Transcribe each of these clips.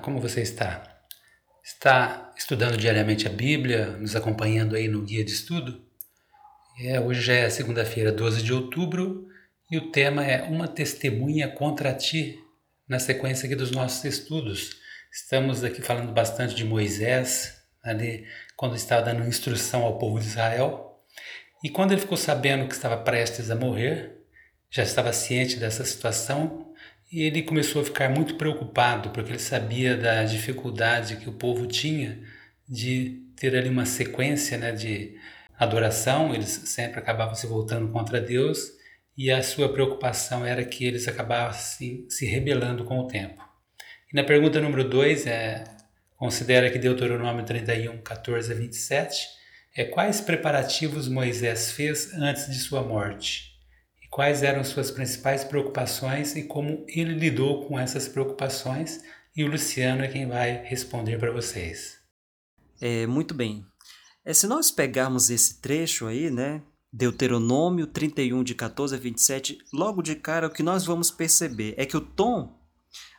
como você está? Está estudando diariamente a Bíblia, nos acompanhando aí no guia de estudo? É, hoje é segunda-feira, 12 de outubro, e o tema é Uma Testemunha contra ti, na sequência aqui dos nossos estudos. Estamos aqui falando bastante de Moisés, ali quando estava dando instrução ao povo de Israel. E quando ele ficou sabendo que estava prestes a morrer, já estava ciente dessa situação, e ele começou a ficar muito preocupado, porque ele sabia da dificuldade que o povo tinha de ter ali uma sequência né, de adoração, eles sempre acabavam se voltando contra Deus, e a sua preocupação era que eles acabassem se rebelando com o tempo. E na pergunta número 2, é, considera que Deuteronômio 31, 14 a 27, é quais preparativos Moisés fez antes de sua morte? Quais eram suas principais preocupações e como ele lidou com essas preocupações. E o Luciano é quem vai responder para vocês. É, muito bem. É, se nós pegarmos esse trecho aí, né, Deuteronômio 31, de 14 a 27, logo de cara o que nós vamos perceber é que o tom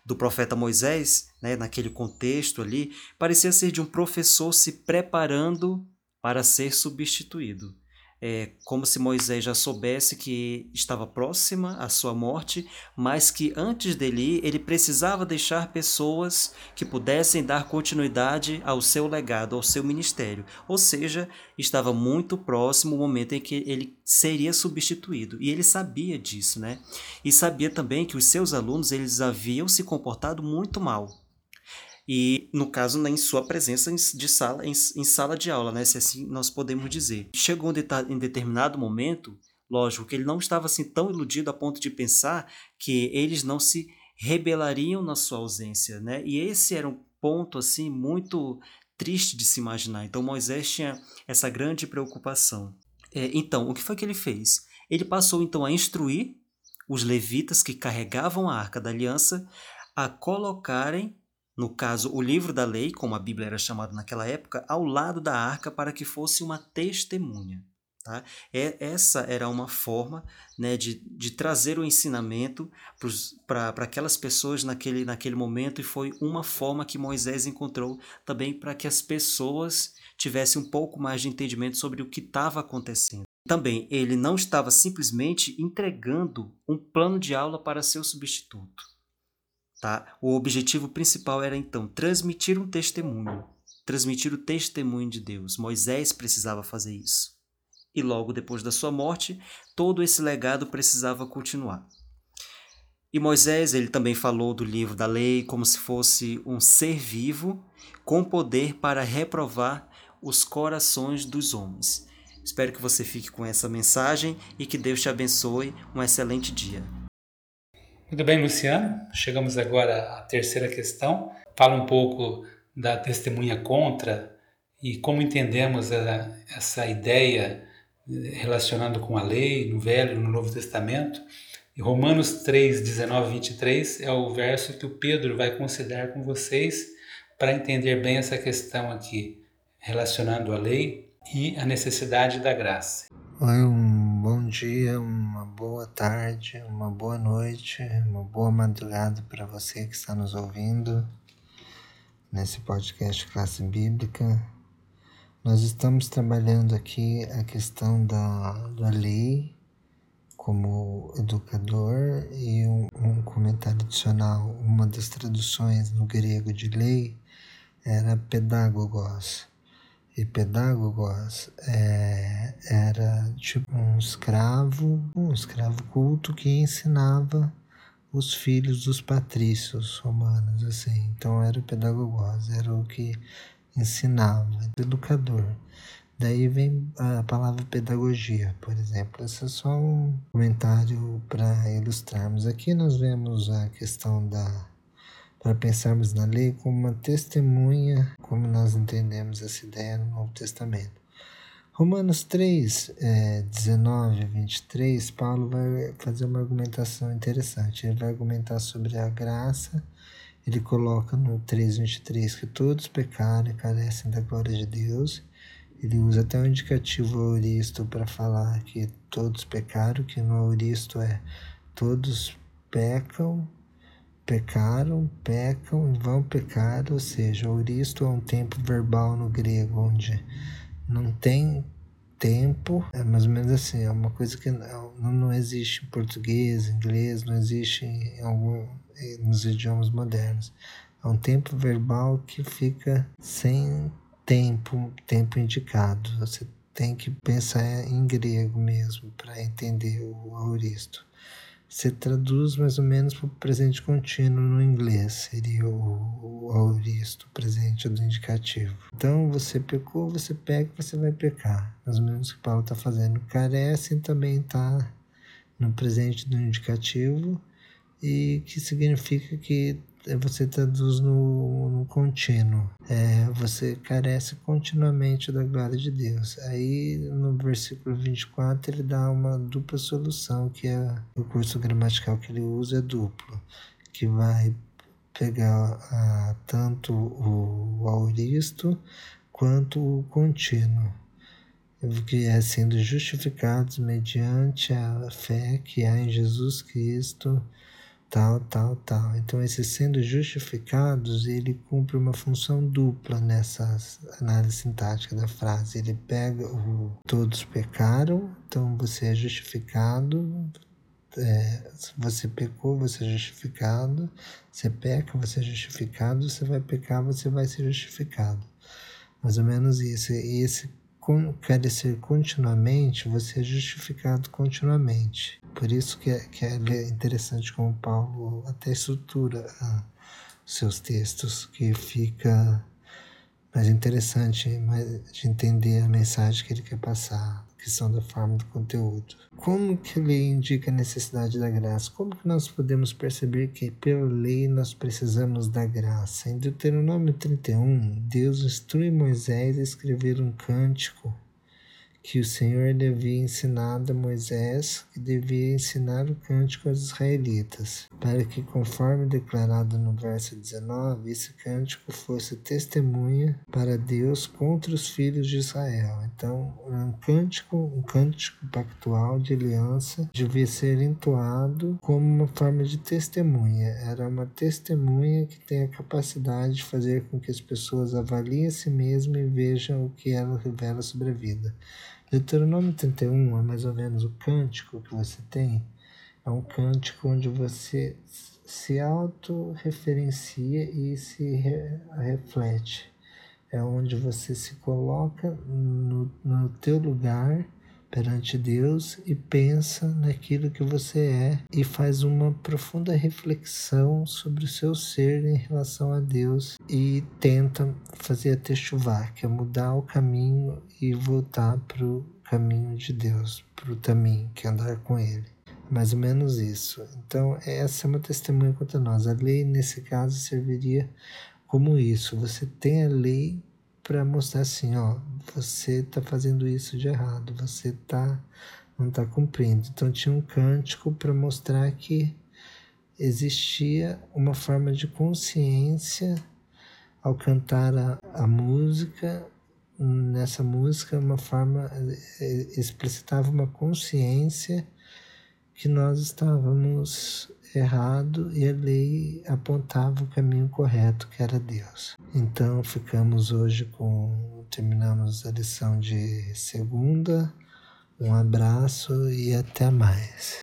do profeta Moisés, né, naquele contexto ali, parecia ser de um professor se preparando para ser substituído é, como se Moisés já soubesse que estava próxima à sua morte, mas que antes dele ele precisava deixar pessoas que pudessem dar continuidade ao seu legado, ao seu ministério. Ou seja, estava muito próximo o momento em que ele seria substituído. E ele sabia disso, né? E sabia também que os seus alunos eles haviam se comportado muito mal e no caso em sua presença de sala em, em, sala de aula, né, se assim nós podemos dizer. Chegou em determinado momento, lógico que ele não estava assim tão iludido a ponto de pensar que eles não se rebelariam na sua ausência, né? E esse era um ponto assim muito triste de se imaginar. Então Moisés tinha essa grande preocupação. É, então, o que foi que ele fez? Ele passou então a instruir os levitas que carregavam a arca da aliança a colocarem no caso, o livro da lei, como a Bíblia era chamada naquela época, ao lado da arca para que fosse uma testemunha. Tá? É, essa era uma forma né, de, de trazer o ensinamento para aquelas pessoas naquele, naquele momento, e foi uma forma que Moisés encontrou também para que as pessoas tivessem um pouco mais de entendimento sobre o que estava acontecendo. Também ele não estava simplesmente entregando um plano de aula para seu substituto. Tá? O objetivo principal era então transmitir um testemunho, transmitir o testemunho de Deus. Moisés precisava fazer isso. E logo depois da sua morte, todo esse legado precisava continuar. E Moisés, ele também falou do livro da lei como se fosse um ser vivo com poder para reprovar os corações dos homens. Espero que você fique com essa mensagem e que Deus te abençoe. Um excelente dia. Muito bem, Luciano. Chegamos agora à terceira questão. Fala um pouco da testemunha contra e como entendemos a, essa ideia relacionando com a lei no Velho e no Novo Testamento. E Romanos 3, 19 e 23 é o verso que o Pedro vai considerar com vocês para entender bem essa questão aqui, relacionando a lei e a necessidade da graça. Oi, um bom dia, uma boa tarde, uma boa noite, uma boa madrugada para você que está nos ouvindo nesse podcast Classe Bíblica. Nós estamos trabalhando aqui a questão da, da lei como educador e um, um comentário adicional. Uma das traduções no grego de lei era pedagogos e pedagogos é, era tipo um escravo, um escravo culto que ensinava os filhos dos patrícios romanos, assim. Então era o pedagogos, era o que ensinava, educador. Daí vem a palavra pedagogia, por exemplo. Esse é só um comentário para ilustrarmos. Aqui nós vemos a questão da para pensarmos na lei como uma testemunha, como nós entendemos essa ideia no Novo Testamento. Romanos 3, é, 19 a 23, Paulo vai fazer uma argumentação interessante. Ele vai argumentar sobre a graça. Ele coloca no 3, 23 que todos pecaram e carecem da glória de Deus. Ele usa até um indicativo auristo para falar que todos pecaram, que no auristo é todos pecam pecaram, pecam e vão pecar, ou seja, ouristo é um tempo verbal no grego, onde não tem tempo, é mais ou menos assim, é uma coisa que não, não existe em português, inglês, não existe em algum, nos idiomas modernos. É um tempo verbal que fica sem tempo, tempo indicado. Você tem que pensar em grego mesmo para entender o auristo. Você traduz mais ou menos para o presente contínuo no inglês, seria o, o auristo, presente do indicativo. Então, você pecou, você peca, você vai pecar. Mais ou menos o que Paulo está fazendo. Carece também está no presente do indicativo e que significa que você traduz no, no contínuo. É, você carece continuamente da glória de Deus. Aí no versículo 24 ele dá uma dupla solução, que é o curso gramatical que ele usa é duplo, que vai pegar ah, tanto o auristo quanto o contínuo que é sendo justificados mediante a fé que há em Jesus Cristo tal, tal, tal. Então, esses sendo justificados, ele cumpre uma função dupla nessa análise sintática da frase. Ele pega o todos pecaram, então você é justificado. É, você pecou, você é justificado. Você peca, você é justificado. Você vai pecar, você vai ser justificado. Mais ou menos isso. E esse quer ser continuamente, você é justificado continuamente. Por isso que é, que é interessante como Paulo até estrutura ah, seus textos, que fica mais interessante mais de entender a mensagem que ele quer passar, questão da forma do conteúdo. Como que ele indica a necessidade da graça? Como que nós podemos perceber que pela lei nós precisamos da graça? Em Deuteronômio 31, Deus instrui Moisés a escrever um cântico que o Senhor lhe havia ensinado a Moisés e devia ensinar o cântico aos israelitas, para que, conforme declarado no verso 19, esse cântico fosse testemunha para Deus contra os filhos de Israel. Então, um cântico, um cântico pactual de aliança devia ser entoado como uma forma de testemunha. Era uma testemunha que tem a capacidade de fazer com que as pessoas avaliem a si mesmas e vejam o que ela revela sobre a vida. Deuteronômio 31 é mais ou menos o cântico que você tem. É um cântico onde você se autorreferencia e se re reflete. É onde você se coloca no, no teu lugar perante Deus e pensa naquilo que você é e faz uma profunda reflexão sobre o seu ser em relação a Deus e tenta fazer a techuvá, que é mudar o caminho e voltar para o caminho de Deus, para o caminho, que é andar com Ele. Mais ou menos isso. Então, essa é uma testemunha contra nós. A lei, nesse caso, serviria como isso. Você tem a lei para mostrar assim, ó, você está fazendo isso de errado, você tá não está cumprindo. Então tinha um cântico para mostrar que existia uma forma de consciência ao cantar a, a música. Nessa música, uma forma é, explicitava uma consciência que nós estávamos errado e a lei apontava o caminho correto, que era Deus. Então ficamos hoje com terminamos a lição de segunda. Um abraço e até mais.